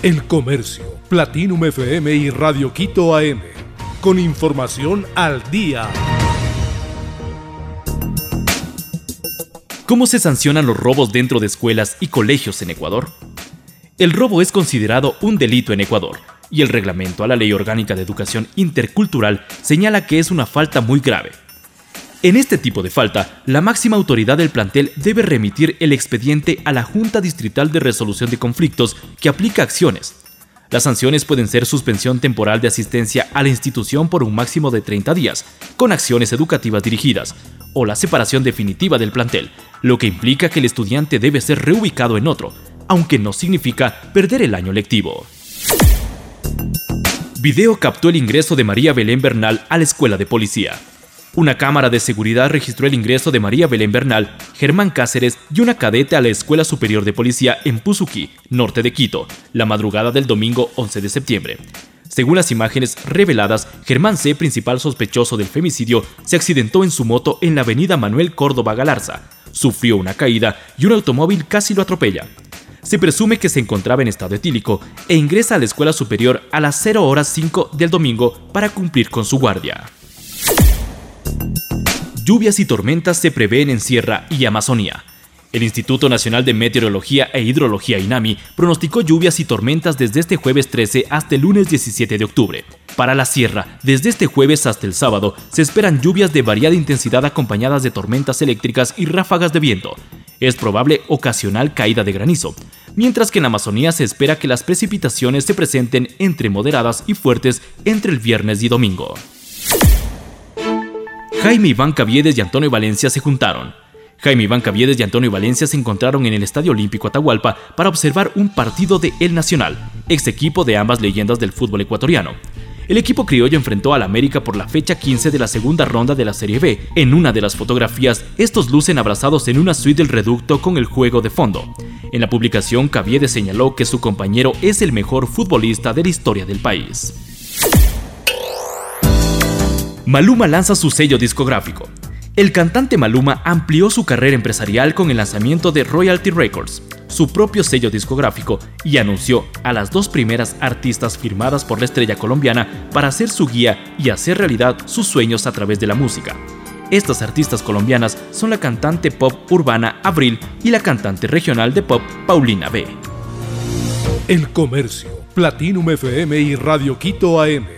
El Comercio, Platinum FM y Radio Quito AM. Con información al día. ¿Cómo se sancionan los robos dentro de escuelas y colegios en Ecuador? El robo es considerado un delito en Ecuador y el reglamento a la Ley Orgánica de Educación Intercultural señala que es una falta muy grave. En este tipo de falta, la máxima autoridad del plantel debe remitir el expediente a la Junta Distrital de Resolución de Conflictos que aplica acciones. Las sanciones pueden ser suspensión temporal de asistencia a la institución por un máximo de 30 días, con acciones educativas dirigidas, o la separación definitiva del plantel, lo que implica que el estudiante debe ser reubicado en otro, aunque no significa perder el año lectivo. Video captó el ingreso de María Belén Bernal a la escuela de policía. Una cámara de seguridad registró el ingreso de María Belén Bernal, Germán Cáceres y una cadete a la Escuela Superior de Policía en Puzuquí, norte de Quito, la madrugada del domingo 11 de septiembre. Según las imágenes reveladas, Germán C., principal sospechoso del femicidio, se accidentó en su moto en la avenida Manuel Córdoba Galarza. Sufrió una caída y un automóvil casi lo atropella. Se presume que se encontraba en estado etílico e ingresa a la escuela superior a las 0 horas 5 del domingo para cumplir con su guardia. Lluvias y tormentas se prevén en Sierra y Amazonía. El Instituto Nacional de Meteorología e Hidrología INAMI pronosticó lluvias y tormentas desde este jueves 13 hasta el lunes 17 de octubre. Para la sierra, desde este jueves hasta el sábado, se esperan lluvias de variada intensidad acompañadas de tormentas eléctricas y ráfagas de viento. Es probable ocasional caída de granizo, mientras que en Amazonía se espera que las precipitaciones se presenten entre moderadas y fuertes entre el viernes y domingo. Jaime Iván Caviedes y Antonio Valencia se juntaron. Jaime Iván Caviedes y Antonio Valencia se encontraron en el Estadio Olímpico Atahualpa para observar un partido de El Nacional, ex equipo de ambas leyendas del fútbol ecuatoriano. El equipo criollo enfrentó al América por la fecha 15 de la segunda ronda de la Serie B. En una de las fotografías, estos lucen abrazados en una suite del reducto con el juego de fondo. En la publicación, Caviedes señaló que su compañero es el mejor futbolista de la historia del país. Maluma lanza su sello discográfico. El cantante Maluma amplió su carrera empresarial con el lanzamiento de Royalty Records, su propio sello discográfico, y anunció a las dos primeras artistas firmadas por la estrella colombiana para ser su guía y hacer realidad sus sueños a través de la música. Estas artistas colombianas son la cantante pop urbana Abril y la cantante regional de pop Paulina B. El Comercio, Platinum FM y Radio Quito AM